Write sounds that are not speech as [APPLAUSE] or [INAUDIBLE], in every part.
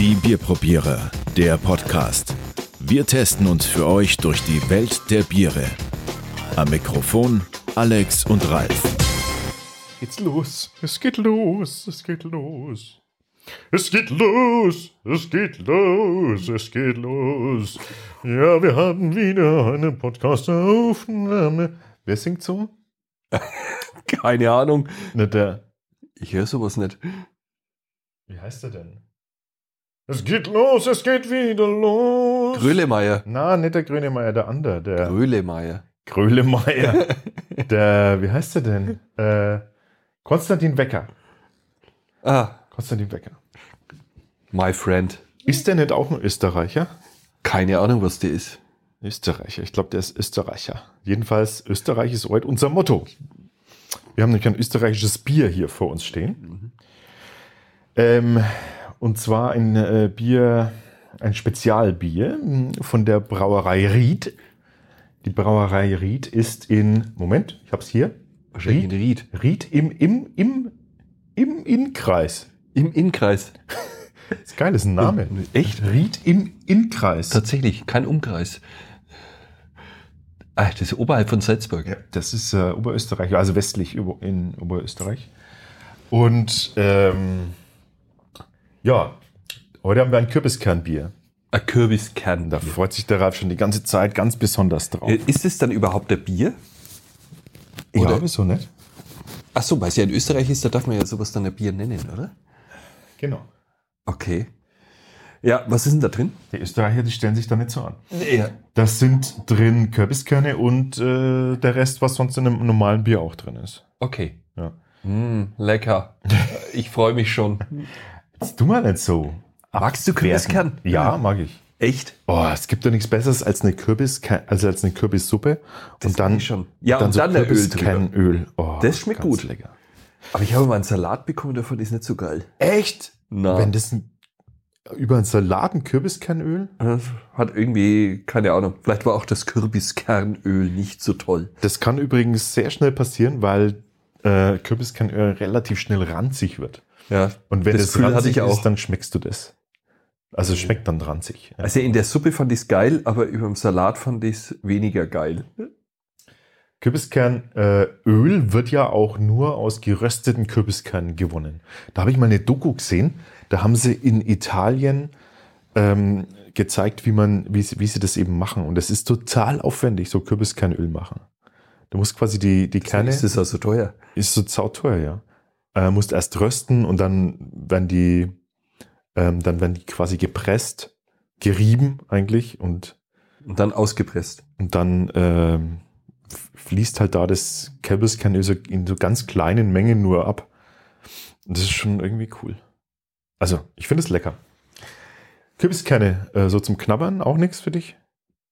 Die Bierprobierer, der Podcast. Wir testen uns für euch durch die Welt der Biere. Am Mikrofon Alex und Ralf. Geht's los, es geht los, es geht los. Es geht los, es geht los, es geht los. Ja, wir haben wieder eine Podcast-Aufnahme. Wer singt so? Keine Ahnung. Nicht der. Ich höre sowas nicht. Wie heißt der denn? Es geht los, es geht wieder los. Grölemeier. Na, nicht der Grönemeyer, der andere. Der Grölemeier. Grölemeier. [LAUGHS] der, wie heißt der denn? Äh, Konstantin Wecker. Ah, Konstantin Wecker. my friend. Ist der nicht auch ein Österreicher? Keine Ahnung, was der ist. Österreicher. Ich glaube, der ist Österreicher. Jedenfalls, Österreich ist heute unser Motto. Wir haben nämlich ein österreichisches Bier hier vor uns stehen. Ähm, und zwar ein äh, Bier, ein Spezialbier mh, von der Brauerei Ried. Die Brauerei Ried ist in, Moment, ich habe es hier. Wahrscheinlich in Ried. Ried im, im, im, im Innkreis. Im Innkreis. Das [LAUGHS] ist geil, das ist ein Name. Echt? Ried im Innkreis. Tatsächlich, kein Umkreis. Ah, das ist oberhalb von Salzburg. Ja, das ist äh, Oberösterreich, also westlich in Oberösterreich. Und ähm, ja, heute haben wir ein Kürbiskernbier. Ein Kürbiskern. Da freut sich der Ralf schon die ganze Zeit ganz besonders drauf. Äh, Ist es dann überhaupt ein Bier? oder? wieso nicht? Ach so, weil es ja in Österreich ist, da darf man ja sowas dann ein Bier nennen, oder? Genau. Okay. Ja, was ist denn da drin? Die Österreicher, die stellen sich da nicht so an. Ja. Das sind drin Kürbiskerne und äh, der Rest, was sonst in einem normalen Bier auch drin ist. Okay. Ja. Mm, lecker. [LAUGHS] Ich freue mich schon. Tu mal nicht so. Magst du Kürbiskern? Ja, mag ich. Echt? Oh, es gibt doch nichts Besseres als eine Kürbis, also als eine Kürbissuppe Das und dann schon. Ja, und dann der Öl drüber. Öl. Oh, Das schmeckt gut. lecker. Aber ich habe mal einen Salat bekommen, davon ist nicht so geil. Echt? Na, Wenn das ein, über einen Salat ein Kürbiskernöl, hat irgendwie, keine Ahnung, vielleicht war auch das Kürbiskernöl nicht so toll. das kann übrigens sehr schnell passieren, weil äh, Kürbiskernöl relativ schnell ranzig wird. Ja. Und wenn Das das, ranzig ich auch. ist, dann schmeckst du das. Also es schmeckt dann ranzig. Ja. Also in der Suppe fand ich es geil, aber über dem Salat fand ich es weniger geil. Kürbiskernöl äh, wird ja auch nur aus gerösteten Kürbiskernen gewonnen. Da habe ich mal eine Doku gesehen. Da haben sie in Italien ähm, gezeigt, wie man, wie sie, wie sie das eben machen. Und das ist total aufwendig, so Kürbiskernöl machen. Du musst quasi die, die Kerne, Ist das also teuer? ist so sauteuer, ja. Äh, musst erst rösten und dann werden die, ähm, dann werden die quasi gepresst, gerieben eigentlich und Und dann ausgepresst. und dann f- fließt halt da das Kürbiskernöl so in so ganz kleinen Mengen nur ab. Und das ist schon irgendwie cool. Also, ich finde es lecker. Kürbiskerne, äh, so zum Knabbern, auch nichts für dich?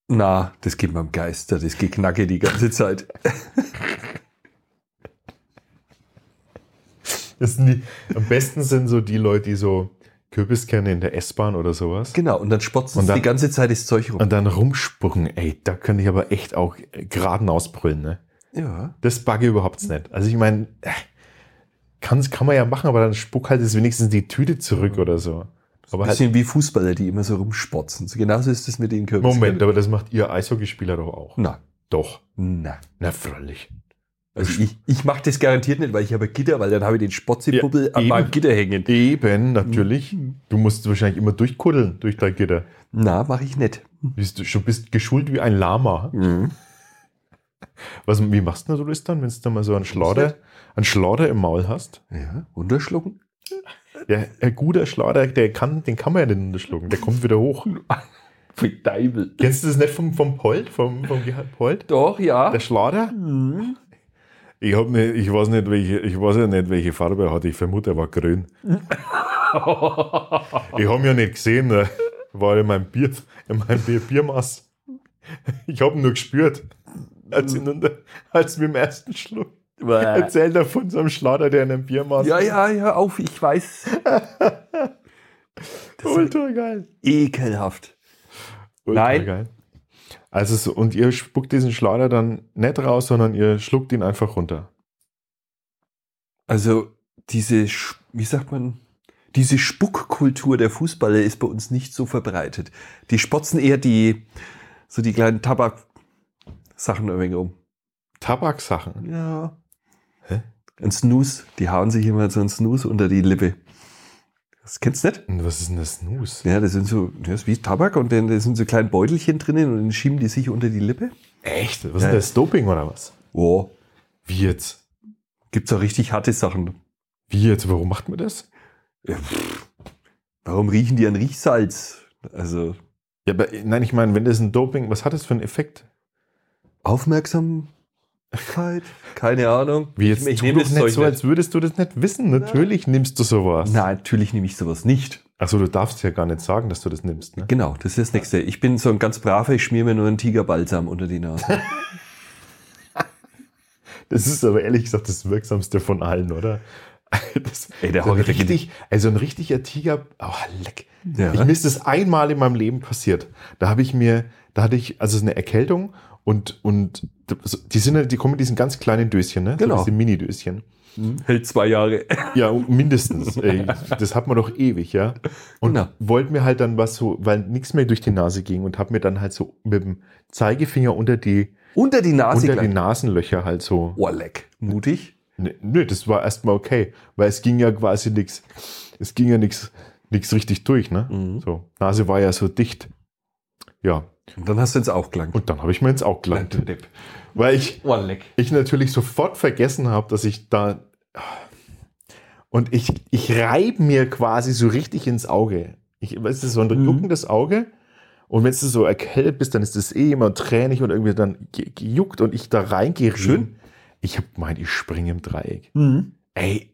Na, das geht mir am Geist, das Geknacke die ganze Zeit. [LAUGHS] Das sind die, am besten sind so die Leute, die so Kürbiskerne in der S-Bahn oder sowas Genau, und dann spotzen Und sie dann- die ganze Zeit das Zeug rum. und dann rumspucken. Ey, da könnte ich aber echt auch geraden ausbrüllen, ne? Ja. Das bugge ich überhaupt nicht. Also ich meine, äh, kann, kann man ja machen, aber dann spuck halt jetzt wenigstens die Tüte zurück oder so. Aber halt, Bisschen wie Fußballer, die immer so rumspotzen. So genauso ist es mit den Kürbiskern. Moment, aber das macht ihr Eishockeyspieler doch auch. Na, Doch. na. Na, freilich. Also ich, ich mache das garantiert nicht, weil ich habe Gitter, weil dann habe ich den Spotzi-Puppel Ja, an meinem Gitter hängen. Eben, natürlich. Du musst wahrscheinlich immer durchkuddeln durch dein Gitter. Na, mache ich nicht. Bist du schon bist geschult wie ein Lama. Was, wie machst du denn das dann, wenn du mal so einen Schlauder, einen Schlauder im Maul hast? Ja, runterschlucken? Ja, ein guter Schlauder, der kann, den kann man ja nicht unterschlucken. Der kommt wieder hoch. [LAUGHS] Für Deibel. Kennst du das nicht vom, vom Polt? Vom, vom Gerhard Polt? Doch, ja. Der Schlauder? Ich, hab nicht, ich, weiß nicht, welche, ich weiß ja nicht, welche Farbe er hat. Ich vermute, er war grün. ich habe ihn ja nicht gesehen. Ne? War in meinem Bier, in meinem Bier, Biermaß. Ich habe ihn nur gespürt. Als, ihn als wir im ersten Schluck erzählt er von so einem Schlauder, der in einem Biermaß Ja, ja, hör auf, ich weiß. [LAUGHS] Ultra geil. Ekelhaft. Ultra Nein. geil. Also so, und ihr spuckt diesen Schleuder dann nicht raus, sondern ihr schluckt ihn einfach runter. Also diese, wie sagt man, diese Spuckkultur der Fußballer ist bei uns nicht so verbreitet. Die spotzen eher die, so die kleinen Tabak-Sachen irgendwie um. Tabaksachen. Ja. Hä? Ein Snooze. Die hauen sich immer so ein Snooze unter die Lippe. Das kennst du nicht? Und was ist denn das Snooze? Ja, das sind so, das ist wie Tabak und dann da sind so kleine Beutelchen drinnen und dann schieben die sich unter die Lippe. Echt? Was Ja. ist denn das? Doping oder was? Oh. Wie jetzt? Gibt's auch richtig harte Sachen. Wie jetzt? Warum macht man das? Ja. Warum riechen die an Riechsalz? Also, Ja, aber nein, ich meine, wenn das ein Doping, was hat das für einen Effekt? Aufmerksamkeit? Keine Ahnung. Wie jetzt? Ich, ich nehme das nicht so, als würdest du das nicht wissen. Natürlich nimmst du sowas. Nein, natürlich nehme ich sowas nicht. Achso, du darfst ja gar nicht sagen, dass du das nimmst. Ne? Genau, das ist das Nächste. Ich bin so ein ganz braver, ich schmier mir nur einen Tigerbalsam unter die Nase. [LAUGHS] Das ist aber ehrlich gesagt das Wirksamste von allen, oder? [LAUGHS] Das, Ey, der so ein richtig, also ein richtiger Tiger, oh, leck. Ja. Ich, mir ist das einmal in meinem Leben passiert. Da habe ich mir, da hatte ich, also eine Erkältung und, und die sind, die kommen in diesen ganz kleinen Döschen, ne? Genau. So diese Mini-Döschen. Hält zwei Jahre. Ja, mindestens. Ey, das hat man doch ewig, ja. Und Genau. wollte mir halt dann was so, weil nichts mehr durch die Nase ging und habe mir dann halt so mit dem Zeigefinger unter die, Unter die Nase unter die. Nasenlöcher halt so. Oh, leck. Mutig. Nö, nö, das war erstmal okay, weil es ging ja quasi nichts, es ging ja nichts nichts richtig durch, ne? Mhm. So, Nase war ja so dicht. Ja, Und dann hast du ins Auge gelangt. und dann habe ich mir ins Auge gelangt, weil ich Oh, ich natürlich sofort vergessen habe, dass ich da und ich ich reibe mir quasi so richtig ins Auge. Ich weißt du, so ein Mhm. juckendes Auge. Und wenn du so erkältet bist, dann ist das eh immer tränig und irgendwie dann ge- gejuckt und ich da reingehe. Schön. Ich habe gemeint, ich springe im Dreieck. Mhm. Ey,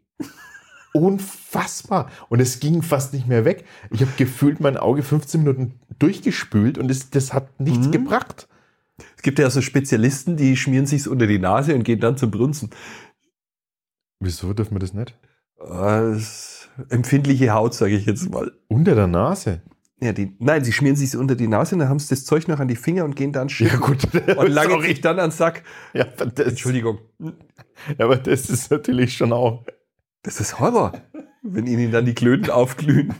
unfassbar. Und es ging fast nicht mehr weg. Ich habe gefühlt mein Auge 15 Minuten durchgespült und es, das hat nichts Mhm. gebracht. Es gibt ja so Spezialisten, die schmieren sich's unter die Nase und gehen dann zum Brunzen. Wieso dürfen wir das nicht? Das empfindliche Haut, sage ich jetzt mal. Unter der Nase. Ja, die, nein, sie schmieren sich's unter die Nase, dann haben sie das Zeug noch an die Finger und gehen dann schiffen. gut. [LAUGHS] Und lange sich dann an den Sack. Ja, aber das, Entschuldigung. ja, aber das ist natürlich schon auch. Das ist Horror. Wenn ihnen dann die Klöten aufglühen.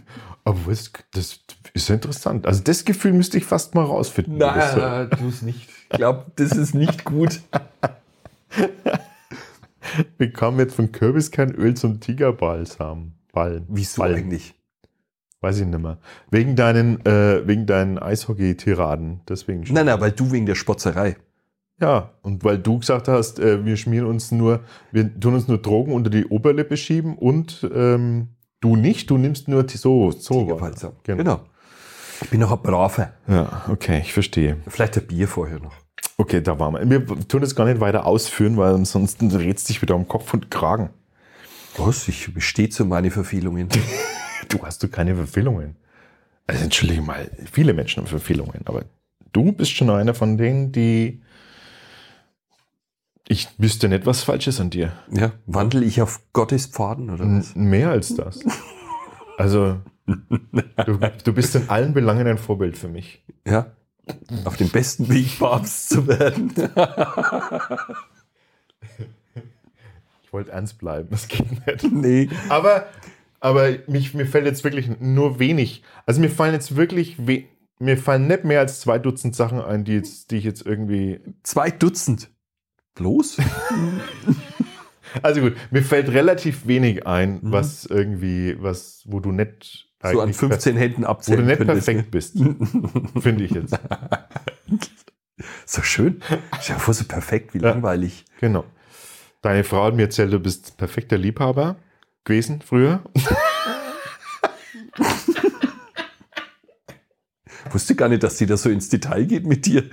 Aber das, das ist ja interessant. Also das Gefühl müsste ich fast mal rausfinden. So- tu es nicht. Ich glaube, das ist nicht gut. [LAUGHS] Wir kamen jetzt von Kürbiskernöl zum Tigerbalsam. Ballen. Wieso Ballen. eigentlich? Weiß ich nicht mehr. Wegen deinen, äh, wegen deinen Eishockey-Tiraden. Deswegen schon. Nein, nein, weil du wegen der Spotzerei. Ja, und weil du gesagt hast, äh, wir schmieren uns nur, wir tun uns nur Drogen unter die Oberlippe schieben und ähm, du nicht, du nimmst nur so, so. Tigerbalsam. Genau. Genau. Ich bin noch ein Braver. Ja, okay, ich verstehe. Vielleicht ein Bier vorher noch. Okay, da waren wir. Wir tun das gar nicht weiter ausführen, weil ansonsten es dich wieder um Kopf und Kragen. Was? Ich bestehe zu meine Verfehlungen. [LAUGHS] Du hast du keine Verfehlungen. Also entschuldige mal, viele Menschen haben Verfehlungen, aber du bist schon einer von denen, die ich wüsste nicht, was falsch ist an dir. ja, wandel ich auf Gottes Pfaden oder N- was? Mehr als das. Also, du, du bist in allen Belangen ein Vorbild für mich. Ja. Auf dem besten Weg, Papst zu werden. Ich wollte ernst bleiben, das geht nicht. nee. Aber, aber mich, mir fällt jetzt wirklich nur wenig. Also mir fallen jetzt wirklich, we mir fallen nicht mehr als zwei Dutzend Sachen ein, die, jetzt, die ich jetzt irgendwie. Zwei Dutzend. Bloß? [LAUGHS] Also gut, mir fällt relativ wenig ein, was irgendwie, was, wo du Mhm. so an eigentlich 15 Händen per- wo du abzählen nicht könntest. perfekt bist, finde ich jetzt. [LAUGHS] So schön. Dir vor, so perfekt, wie Ja. langweilig. Genau. Deine Frau hat mir erzählt, du bist perfekter Liebhaber gewesen früher. [LAUGHS] Wusste gar nicht, dass sie da so ins Detail geht mit dir.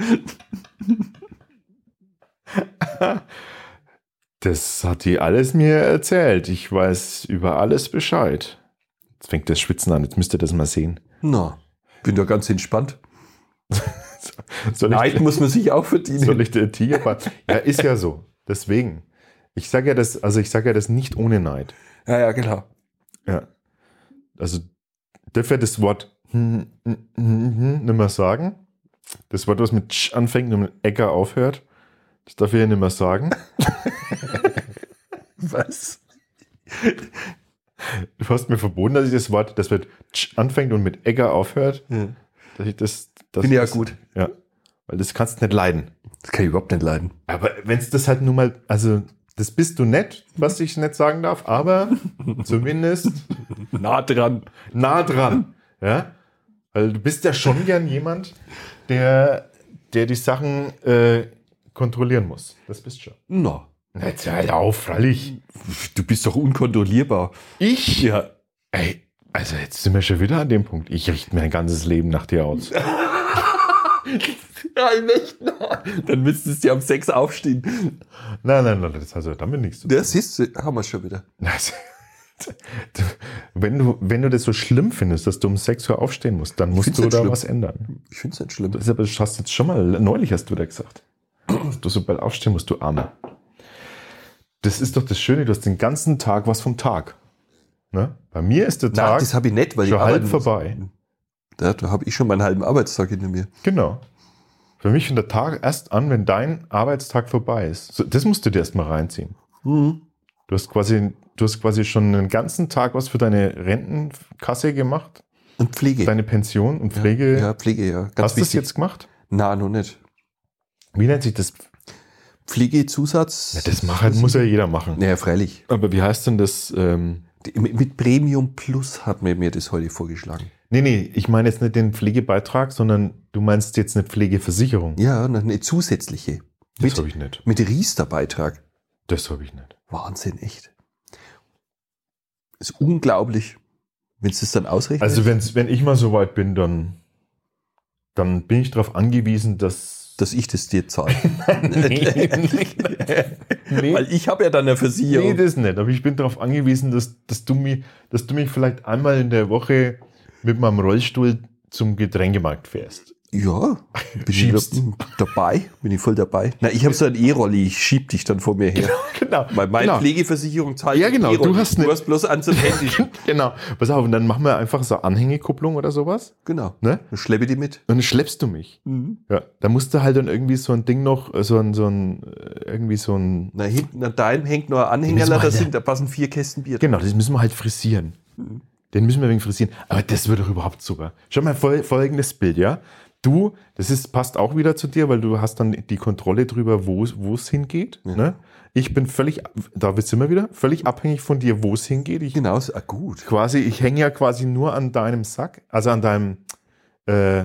Das hat die alles mir erzählt. Ich weiß über alles Bescheid. Jetzt fängt das Schwitzen an, jetzt müsst ihr das mal sehen. Na, bin da ganz entspannt. [LAUGHS] Soll Neid muss man sich auch verdienen. soll ich der Tigerbart? Ja, ist ja so. Deswegen. Ich sage ja das, also ich sage ja das nicht ohne Neid. Ja, ja, genau. Ja. Also dürfen wir das Wort hm, hm, hm, nicht mehr sagen. Das Wort, was mit Tsch anfängt und mit Äcker aufhört. Das darf ich ja nicht mehr sagen. [LAUGHS] Was? Du hast mir verboten, dass ich das Wort, das wird tsch anfängt und mit Egger aufhört. Ja. Dass ich das, das Finde ich ja gut. Ja. Weil das kannst du nicht leiden. Das kann ich überhaupt nicht leiden. Aber wenn es das halt nun mal, also das bist du nicht, was ich nicht sagen darf, aber [LAUGHS] zumindest Nah dran. nah dran. Ja? Weil du bist ja schon gern jemand, der, der die Sachen äh, kontrollieren muss. Das bist schon. Na, Na, jetzt hör halt auf, freilich. du bist doch unkontrollierbar. Ich? Ja. Ey, also jetzt sind wir schon wieder an dem Punkt. Ich richte mein ganzes Leben nach dir aus. [LAUGHS] Ja, echt Dann müsstest du um sechs aufstehen. nein, nein, nein, das hat also damit nichts zu tun. Das ist, haben wir schon wieder. Wenn du, wenn du das so schlimm findest, dass du um 6 Uhr aufstehen musst, dann musst du nicht da schlimm. was ändern. Ich finde es nicht schlimm. Das ist aber, das hast du jetzt schon mal, neulich hast du da gesagt. [CLEARS THROAT] Du so bald aufstehen musst, du Arme. Das ist doch das Schöne, du hast den ganzen Tag was vom Tag. Ne? Bei mir ist der Na, Tag das ich nicht, weil schon ich halb muss. vorbei. Da, da habe ich schon meinen halben Arbeitstag hinter mir. Genau. Für mich fängt der Tag erst an, wenn dein Arbeitstag vorbei ist. So, das musst du dir erst mal reinziehen. Mhm. Du hast quasi, du hast quasi schon den ganzen Tag was für deine Rentenkasse gemacht, Und Pflege. deine Pension und Pflege. Ja, Pflege, ja. Ganz hast du das jetzt gemacht? Na, noch nicht. Wie nennt sich das? Pflegezusatz. Ja, das macht, muss ja jeder machen. Naja, freilich. Aber wie heißt denn das? Ähm, Mit Premium Plus hat mir, mir das heute vorgeschlagen. nee, nee, ich meine jetzt nicht den Pflegebeitrag, sondern du meinst jetzt eine Pflegeversicherung. Ja, eine zusätzliche. das habe ich nicht. mit Riester-Beitrag. Das habe ich nicht. Wahnsinn, echt. Ist unglaublich, wenn es das dann ausrechnet. Also wenn's, wenn ich mal so weit bin, dann, dann bin ich darauf angewiesen, dass dass ich das dir zahle. nee, Weil ich habe ja dann eine Versicherung. nee, das nicht. Aber ich bin darauf angewiesen, dass, dass, du mich, dass du mich vielleicht einmal in der Woche mit meinem Rollstuhl zum Getränkemarkt fährst. Ja, [LAUGHS] bin Schiebst. ich da- dabei, bin ich voll dabei. Na, ich habe so ein E-Rolli, ich schieb dich dann vor mir her. Genau. Weil meine genau. Pflegeversicherung zahlt Ja, genau, E-Rolli. du hast du eine- hast bloß an zum Handy. [LAUGHS] genau. Pass auf, und dann machen wir einfach so Anhängekupplung oder sowas. genau. Ne? Dann schleppe die mit. Und dann schleppst du mich. Ja, da musst du halt dann irgendwie so ein Ding noch, äh, so ein, so ein, äh, irgendwie so ein, Na, hinten an deinem hängt noch ein müssen Anhänger, wir da, halt- sind, da passen vier Kästen Bier. genau, das müssen wir halt frisieren. Den müssen wir wegen frisieren. Aber das wird doch überhaupt super. Schau mal fol folgendes Bild, ja. Du, das ist, passt auch wieder zu dir, weil du hast dann die Kontrolle drüber, wo es- wo es hingeht. Ne? Ich bin völlig, da sind wir wieder, völlig abhängig von dir, wo es hingeht. Ich Genau, ah, gut. quasi, ich hänge ja quasi nur an deinem Sack, also an deinem äh,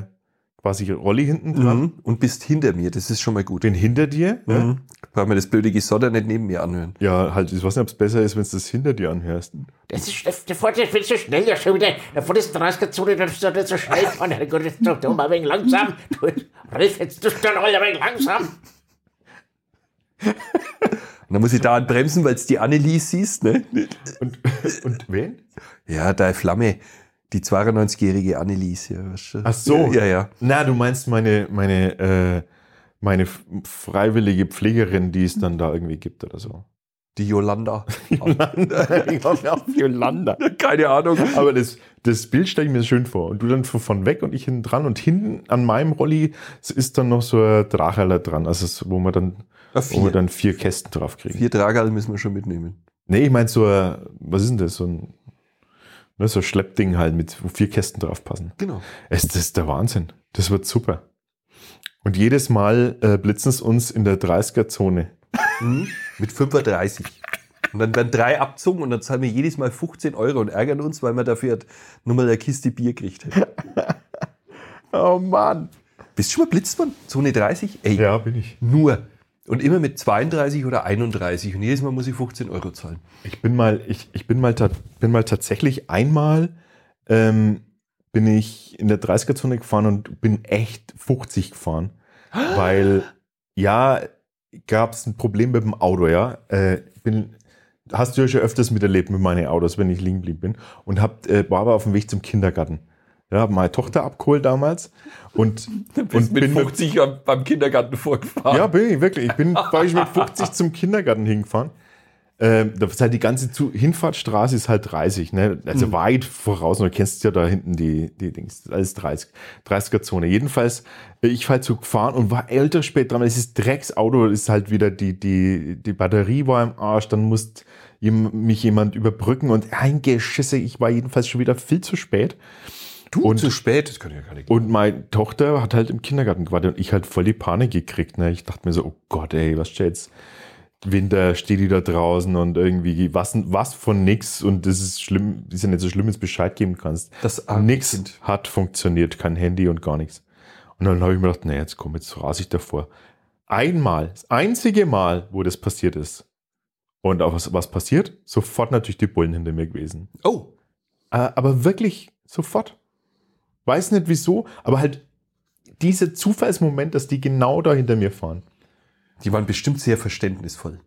quasi Rolli hinten dran. Mhm. Und bist hinter mir, das ist schon mal gut. Bin hinter dir. Ja, Mhm. Brauchen wir das blöde Gesodder nicht neben mir anhören. ja halt, ich weiß nicht, ob es besser ist, wenn du das hinter dir anhörst. Das ist, der fährt ja viel zu schnell, ja schon wieder. Da vor der 30er-Zone, da darfst du nicht so schnell fahren. Herrgott, jetzt doch doch mal ein wenig langsam. Du, Ralf, jetzt tust du doch mal ein wenig langsam. Und dann muss ich da bremsen, weil es die Annelies siehst, ne? Und, und wen? Ja, da Flamme. Die 92-jährige Annelies, ja. weißt du. Ach so. Ja, ja. Na, du meinst meine, meine, äh, meine freiwillige Pflegerin, die es dann da irgendwie gibt oder so. Die Yolanda. [LAUGHS] ich glaube auf Yolanda. Keine Ahnung. Aber das, das Bild stelle ich mir schön vor. Und du dann von- weg und ich hinten dran. Und hinten an meinem Rolli ist dann noch so ein Dracherler dran, also wo man dann, Ah, wo wir dann vier Kästen drauf kriegen. Vier Tragerl müssen wir schon mitnehmen. Nee, ich meine so, ein- was ist denn das? So ein, ne, so Schleppding halt, mit, wo vier Kästen drauf passen. Genau. Es, das ist der Wahnsinn. Das wird super. Und jedes Mal äh, blitzen es uns in der 30er-Zone. Mhm. Mit 35. Und dann werden drei abzogen und dann zahlen wir jedes Mal 15 Euro und ärgern uns, weil wir dafür nur mal eine Kiste Bier kriegt. [LAUGHS] Oh Mann. Bist du schon mal blitzt worden? Zone 30? Ey, Ja, bin ich. nur. Und immer mit 32 oder 31. Und jedes Mal muss ich 15 Euro zahlen. Ich bin mal, ich, ich bin mal, bin mal tatsächlich einmal ähm, bin ich in der 30er-Zone gefahren und bin echt 50 gefahren. [GASPS] Weil, ja, gab es ein Problem mit dem Auto, ja. Äh, bin, hast du ja schon öfters miterlebt mit meinen Autos, wenn ich liegen geblieben bin. Und hab, äh, war aber auf dem Weg zum Kindergarten. Ja, hab meine Tochter abgeholt damals. Und, und bin mit- beim Kindergarten vorgefahren. ja, bin ich wirklich. Ich bin, war ich mit 50 zum Kindergarten hingefahren. ähm, das ist halt die ganze Zu Hinfahrtstraße ist halt 30, ne? Also weit voraus. Und du kennst ja da hinten die, die Dings, alles 30, 30er Zone. Jedenfalls, äh, ich halt so gefahren und war älter spät dran. Es ist Drecksauto, ist halt wieder die, die, die Batterie war im Arsch, dann musste mich jemand überbrücken und eingeschisse. Ich war jedenfalls schon wieder viel zu spät. Du, Und- zu spät, das kann ja gar nicht. Und meine Tochter hat halt im Kindergarten gewartet und ich halt voll die Panik gekriegt. Ne? Ich dachte mir so, oh Gott, ey, was steht jetzt? Winter steht die da draußen und irgendwie was, was von nix und das ist schlimm, ist ja nicht so schlimm, wenn du Bescheid geben kannst. Das nix Kind. hat funktioniert, kein Handy und gar nichts. Und dann habe ich mir gedacht, nee, jetzt komm, jetzt rase ich davor. Einmal, das einzige Mal, wo das passiert ist. Und auch was, was passiert? Sofort natürlich die Bullen hinter mir gewesen. Oh, Äh, aber wirklich sofort. Weiß nicht wieso, aber halt dieser Zufallsmoment, dass die genau da hinter mir fahren. die waren bestimmt sehr verständnisvoll.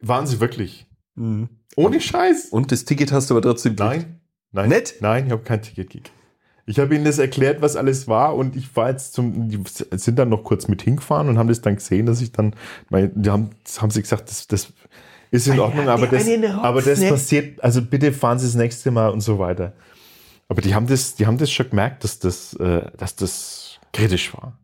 Waren sie wirklich? Ohne Scheiß. Und das Ticket hast du aber trotzdem Nein. Nein. Nett? Nein, ich habe kein Ticket gekriegt. Ich habe ihnen das erklärt, was alles war und ich war jetzt zum, die sind dann noch kurz mit hingefahren und haben das dann gesehen, dass ich dann, weil die haben, haben sie gesagt, das, das ist in Ordnung, aber das, aber das passiert, also bitte fahren Sie das nächste Mal und so weiter. Aber die haben das, die haben das schon gemerkt, dass das, äh, dass das kritisch war.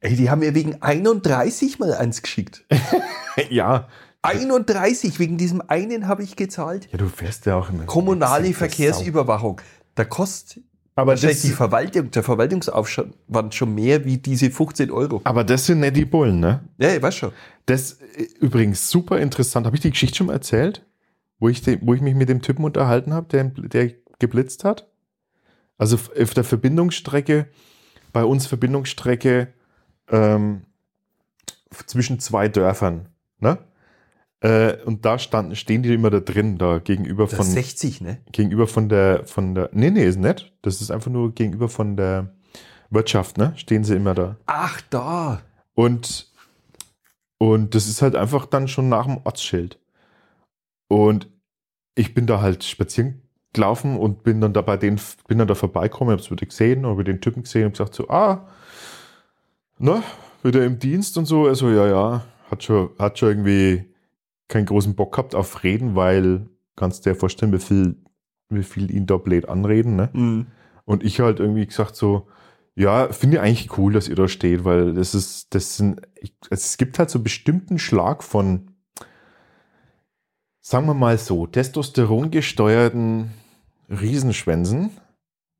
Ey, die haben mir wegen 31 mal eins geschickt. [LAUGHS] ja. 31, wegen diesem einen habe ich gezahlt. Ja, du fährst ja auch immer. Kommunale Verkehrsüberwachung. Da kostet Aber wahrscheinlich die Verwaltung, der Verwaltungsaufwand schon mehr wie diese 15 Euro. aber das sind nicht die Bullen, ne? Ja, ich weiß schon. Das äh, übrigens super interessant. Habe ich die Geschichte schon mal erzählt? Wo ich, de, wo ich mich mit dem Typen unterhalten habe, der, der geblitzt hat? Also auf der Verbindungsstrecke, bei uns Verbindungsstrecke ähm, zwischen zwei Dörfern. Ne? Äh, und da standen, stehen die immer da drin, da gegenüber Das von, ist 60, ne? gegenüber von der, von der, nee, nee, ist nett. Das ist einfach nur gegenüber von der Wirtschaft, ne? Stehen sie immer da. Ach, da. Und, und das ist halt einfach dann schon nach dem Ortsschild. Und ich bin da halt spazieren gelaufen und bin dann da bei denen, bin dann da vorbeigekommen, hab's wieder gesehen, habe den Typen gesehen und gesagt so, ah, na, wieder im Dienst und so. Also, ja, ja, hat schon, hat schon irgendwie keinen großen Bock gehabt auf Reden, weil kannst dir vorstellen, wie viel, wie viel ihn da blöd anreden, ne? Mhm. Und ich halt irgendwie gesagt so, ja, finde ich eigentlich cool, dass ihr da steht, weil das ist, das sind, ich, es gibt halt so einen bestimmten Schlag von, sagen wir mal so, Testosteron gesteuerten Riesenschwänzen.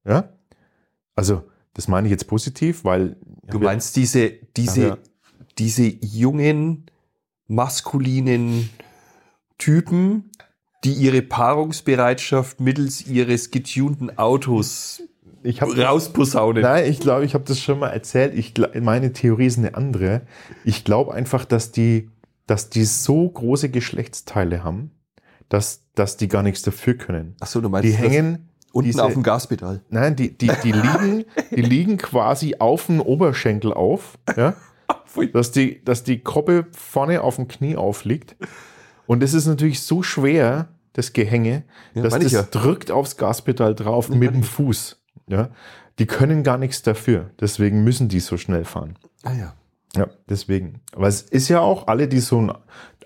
Ja. Also, das meine ich jetzt positiv, weil. Du meinst diese, diese, Ja, ja. diese jungen, maskulinen Typen, die ihre Paarungsbereitschaft mittels ihres getunten Autos ich habe rausposaunen. Nein, ich glaube, ich habe das schon mal erzählt. Ich, meine Theorie ist eine andere. Ich glaube einfach, dass die, dass die so große Geschlechtsteile haben, dass, dass die gar nichts dafür können. Achso, du meinst Die hängen unten diese- auf dem Gaspedal. Nein, die, die, die, [LAUGHS] liegen, die liegen quasi auf dem Oberschenkel auf, ja? [LAUGHS] dass, die, dass die Koppe vorne auf dem Knie aufliegt. Und es ist natürlich so schwer, das Gehänge, Ja, dass das ja. drückt aufs Gaspedal drauf mit dem Fuß. Ja? Die können gar nichts dafür. Deswegen müssen die so schnell fahren. Ah ja. Ja, deswegen. Aber es ist ja auch, alle, die so ein,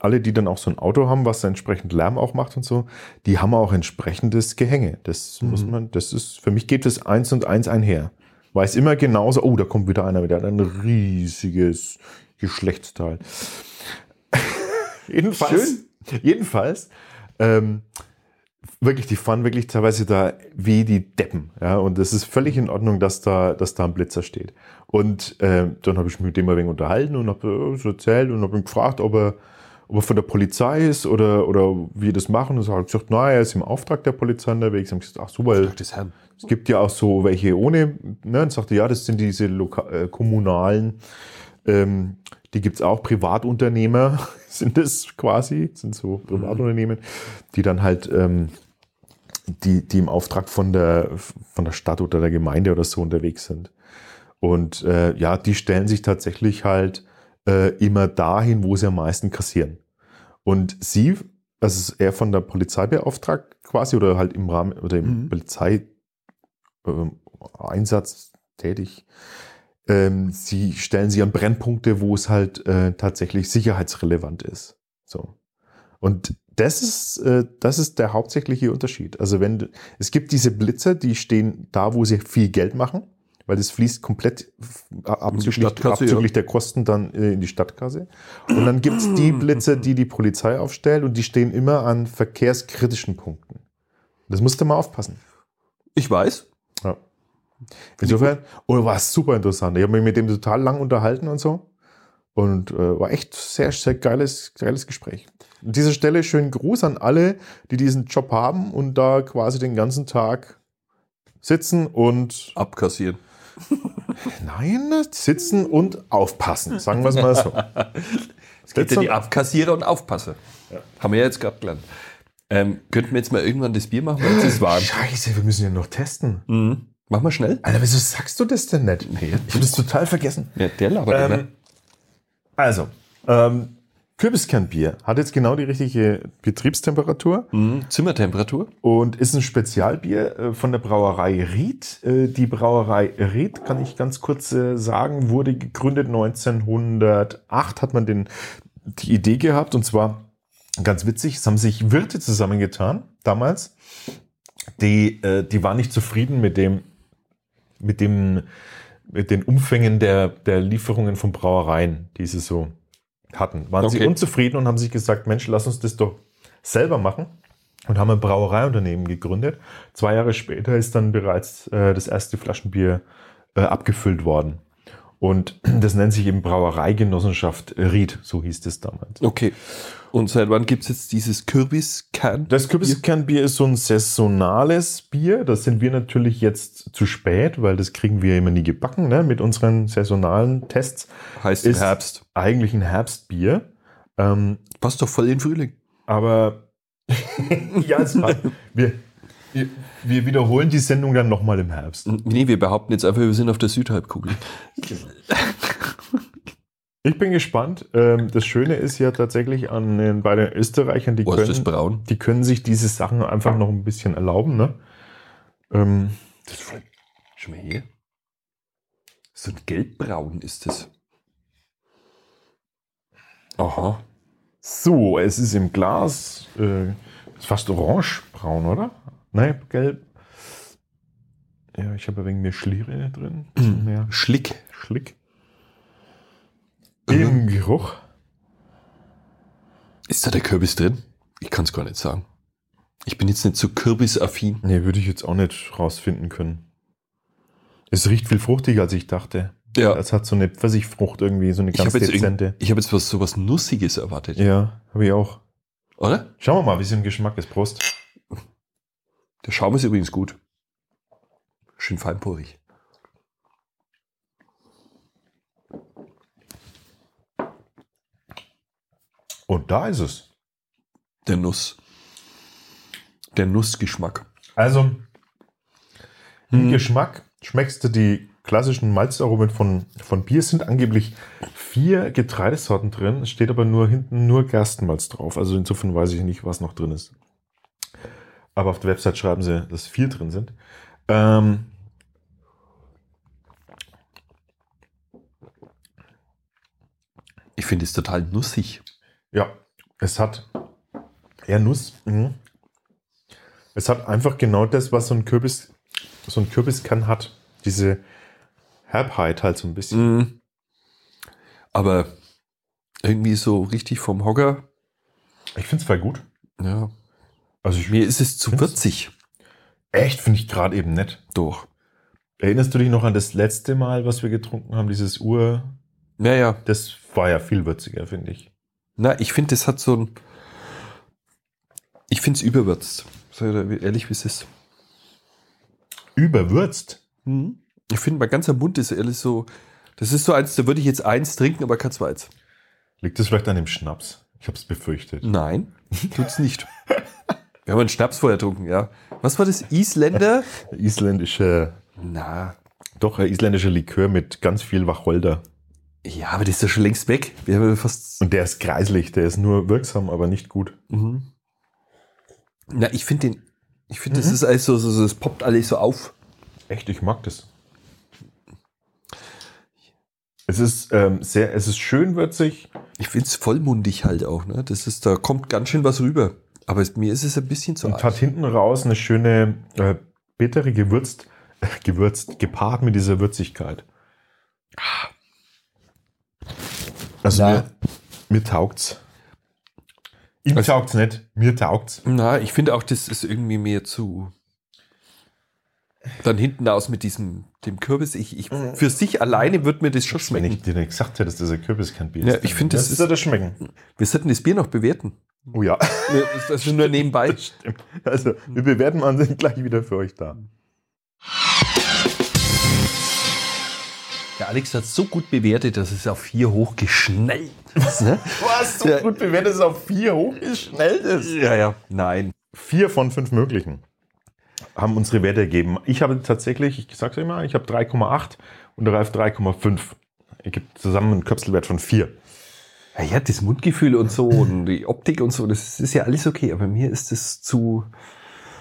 alle, die dann auch so ein Auto haben, was entsprechend Lärm auch macht und so, die haben auch entsprechendes Gehänge. Das muss man, das ist, für mich geht das eins und eins einher. Weiß immer genauso, oh, da kommt wieder einer, der hat ein riesiges Geschlechtsteil. [LAUGHS] jedenfalls, jedenfalls, ähm, wirklich, die fahren wirklich teilweise da wie die Deppen. Ja, und es ist völlig in Ordnung, dass da, dass da ein Blitzer steht. Und ähm, dann habe ich mich mit dem ein wenig unterhalten und habe so erzählt und habe ihn gefragt, ob er, ob er von der Polizei ist oder, oder wie das machen. Und er hat gesagt, na, er ist im Auftrag der Polizei unterwegs. Und ich gesagt, ach so, weil es gibt ja auch so welche ohne. Ne? Und sagte, ja, das sind diese Loka äh, kommunalen, ähm, die gibt's auch, Privatunternehmer [LAUGHS] sind es quasi, sind so Privatunternehmen, die dann halt, ähm, die, die im Auftrag von der, von der Stadt oder der Gemeinde oder so unterwegs sind. Und äh, ja, die stellen sich tatsächlich halt äh, immer dahin, wo sie am meisten kassieren. Und sie, also er von der Polizei beauftragt quasi oder halt im Rahmen oder im Mhm. Polizei ähm, tätig. Ähm, sie stellen sie an Brennpunkte, wo es halt äh, tatsächlich sicherheitsrelevant ist. So. Und das ist, äh, das ist der hauptsächliche Unterschied. Also wenn du- es gibt diese Blitzer, die stehen da, wo sie viel Geld machen, weil das fließt komplett abzüglich, abzüglich der Kosten dann äh, in die Stadtkasse. Und dann gibt es die [CLEARS THROAT] Blitzer, die die Polizei aufstellt und die stehen immer an verkehrskritischen Punkten. Das musst du mal aufpassen. Ich weiß. Ja. Insofern, oh, war super interessant. Ich habe mich mit dem total lang unterhalten und so. Und äh, war echt sehr, sehr geiles, geiles Gespräch. An dieser Stelle schönen Gruß an alle, die diesen Job haben und da quasi den ganzen Tag sitzen und Abkassieren. [LAUGHS] nein, sitzen und aufpassen, sagen wir es mal so. Es gibt ja die Abkassierer und Aufpasser. Haben wir ja jetzt gerade gelernt. Ähm, könnten wir jetzt mal irgendwann das Bier machen, weil es ist warm. Scheiße, wir müssen ja noch testen. Mhm. Machen wir schnell. Alter, wieso sagst du das denn nicht? Ich habe das total vergessen. Ja, der labert. Ähm, also, ähm, Kürbiskernbier hat jetzt genau die richtige Betriebstemperatur Mhm. Zimmertemperatur. und ist ein Spezialbier äh, von der Brauerei Ried. Äh, Die Brauerei Ried, kann ich ganz kurz äh, sagen, wurde gegründet 1908, hat man den, die Idee gehabt und zwar ganz witzig, es haben sich Wirte zusammengetan damals. Die, die waren nicht zufrieden mit dem, mit dem, mit den Umfängen der, der Lieferungen von Brauereien, die sie so hatten. Waren sie Okay. unzufrieden und haben sich gesagt, Mensch, lass uns das doch selber machen und haben ein Brauereiunternehmen gegründet. Zwei Jahre später ist dann bereits äh, das erste Flaschenbier äh, abgefüllt worden. Und [CLEARS THROAT] das nennt sich eben Brauereigenossenschaft Ried, so hieß es damals. Okay. Und seit wann gibt es jetzt dieses Kürbiskern? Das Kürbiskernbier ist so ein saisonales Bier. Das sind wir natürlich jetzt zu spät, weil das kriegen wir immer nie gebacken ne? mit unseren saisonalen Tests. heißt im ist Herbst. eigentlich ein Herbstbier. Ähm, Passt doch voll in den Frühling. aber [LAUGHS] ja, es war, [LAUGHS] wir, wir, wiederholen die Sendung dann nochmal im Herbst. Nee, wir behaupten jetzt einfach, wir sind auf der Südhalbkugel. Ich bin gespannt. Ähm, das Schöne ist ja tatsächlich an den, bei den Österreichern, die Oh, ist das können, braun? die können sich diese Sachen einfach noch ein bisschen erlauben. Ne? Ähm, Schau mal hier. So ein gelbbraun ist das. Aha. So, es ist im Glas. Äh, ist fast orangebraun, oder? Nein, gelb. Ja, ich habe wenig mehr Schliere drin. mehr Schlick. Schlick. Im Geruch. Ist da der Kürbis drin? Ich kann es gar nicht sagen. Ich bin jetzt nicht so kürbisaffin. Nee, würde ich jetzt auch nicht rausfinden können. Es riecht viel fruchtiger, als ich dachte. Ja. Es hat so eine Pfirsichfrucht irgendwie, so eine Ich ganz habe jetzt, dezente. ich hab jetzt was, so was Nussiges erwartet. Ja, habe ich auch. Oder? Schauen wir mal, wie es im Geschmack ist. Prost. Der Schaum ist übrigens gut. Schön feinporig. Und da ist es. Der Nuss. Der Nussgeschmack. Also, im Mhm. Geschmack schmeckst du die klassischen Malzaromen von, von Bier. Es sind angeblich vier Getreidesorten drin. Es steht aber nur hinten nur Gerstenmalz drauf. Also insofern weiß ich nicht, was noch drin ist. Aber auf der Website schreiben sie, dass vier drin sind. Ähm, Ich finde es total nussig. Ja, es hat eher Nuss. Mhm. Es hat einfach genau das, was so ein Kürbis, so ein Kürbiskern hat. Diese Herbheit halt so ein bisschen. Mhm. Aber irgendwie so richtig vom Hocker. Ich finde es voll gut. Ja. Also ich, Mir ist es zu würzig. echt finde ich gerade eben nett. Doch. Erinnerst du dich noch an das letzte Mal, was wir getrunken haben, dieses Ur? Ja, ja. Das war ja viel würziger, finde ich. Na, ich finde, das hat so ein. Ich finde es überwürzt. Dir ehrlich, wie es ist. Überwürzt. Ich finde, mein ganzer Mund ist ehrlich so. Das ist so eins, da würde ich jetzt eins trinken, aber kein zweites. Liegt das vielleicht an dem Schnaps? Ich habe es befürchtet. Nein, [LAUGHS] tut's nicht. Wir haben einen Schnaps vorher getrunken, ja. Was war das? Isländer? [LAUGHS] Isländische, Na, doch ein isländischer Likör mit ganz viel Wacholder. ja, aber das ist ja schon längst weg. Wir haben ja fast. Und der ist kreislich, der ist nur wirksam, aber nicht gut. Mhm. Na, ich finde den. Ich finde, das ist alles so, so, so, es poppt alles so auf. Echt, ich mag das. Es ist ähm, sehr, es ist schön würzig. Ich finde es vollmundig halt auch, ne? Das ist, da kommt ganz schön was rüber. Aber es, mir ist es ein bisschen zu Und hat hinten raus eine schöne äh, bittere gewürzt, äh, [LAUGHS] gewürzt, gepaart mit dieser Würzigkeit. Also Na. mir, mir taugt's. Ihm Also- taugt's nicht, mir taugt's. Na, ich finde auch, das ist irgendwie mehr zu. Dann hinten aus mit diesem dem Kürbis. Ich, ich, für sich alleine wird mir das schon Wenn schmecken. ich dir nicht gesagt hätte, dass dieser Kürbis kein Bier Ja, ist. ich finde, das das ist- ist das schmecken. Wir sollten das Bier noch bewerten. Oh ja. Das ist nur nebenbei. Stimmt. Also, wir bewerten und sind gleich wieder für euch da. Der Alex hat so gut bewertet, dass es auf vier hochgeschnellt ist. Ne? [LAUGHS] Was? So Ja. gut bewertet ist auf vier hochgeschnellt ist. Ja, ja. Nein. Vier von fünf möglichen haben unsere Werte gegeben. Ich habe tatsächlich, ich sag's immer, ich habe 3,8 und der Ralf 3,5. Ergibt zusammen einen Köpselwert von 4. Ja, ja, das Mundgefühl und so und die Optik und so, das ist ja alles okay. Aber mir ist es zu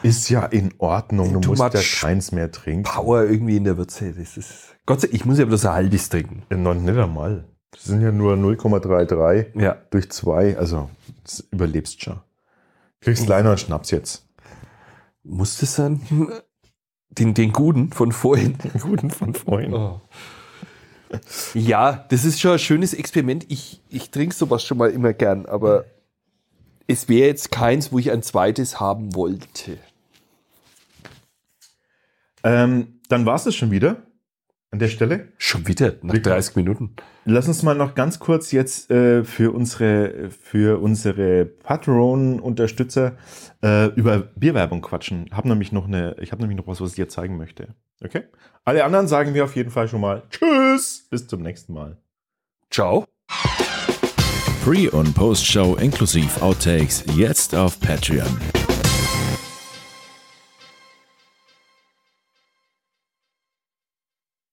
Ist ja in Ordnung. Du musst ja keins mehr trinken. Power irgendwie in der Würze. Das ist. Gott sei Dank, ich muss ja bloß ein halbes trinken. Ja, noch nicht einmal. Das sind ja nur 0,33 Ja. durch 2. Also, das überlebst schon. Kriegst leider einen Schnaps jetzt. Muss das sein? Den, den guten von vorhin. Den guten von vorhin. Oh. Ja, das ist schon ein schönes Experiment. Ich, ich trinke sowas schon mal immer gern, aber es wäre jetzt keins, wo ich ein zweites haben wollte. Ähm, dann war es das schon wieder an der Stelle. Schon wieder, nach Wie- 30 Minuten. Lass uns mal noch ganz kurz jetzt äh, für unsere, für unsere Patreon-Unterstützer äh, über Bierwerbung quatschen. Hab nämlich noch eine, ich habe nämlich noch was, was ich dir zeigen möchte. Okay? Alle anderen sagen wir auf jeden Fall schon mal Tschüss, bis zum nächsten Mal. Ciao. Pre- und Post-Show inklusive Outtakes jetzt auf Patreon.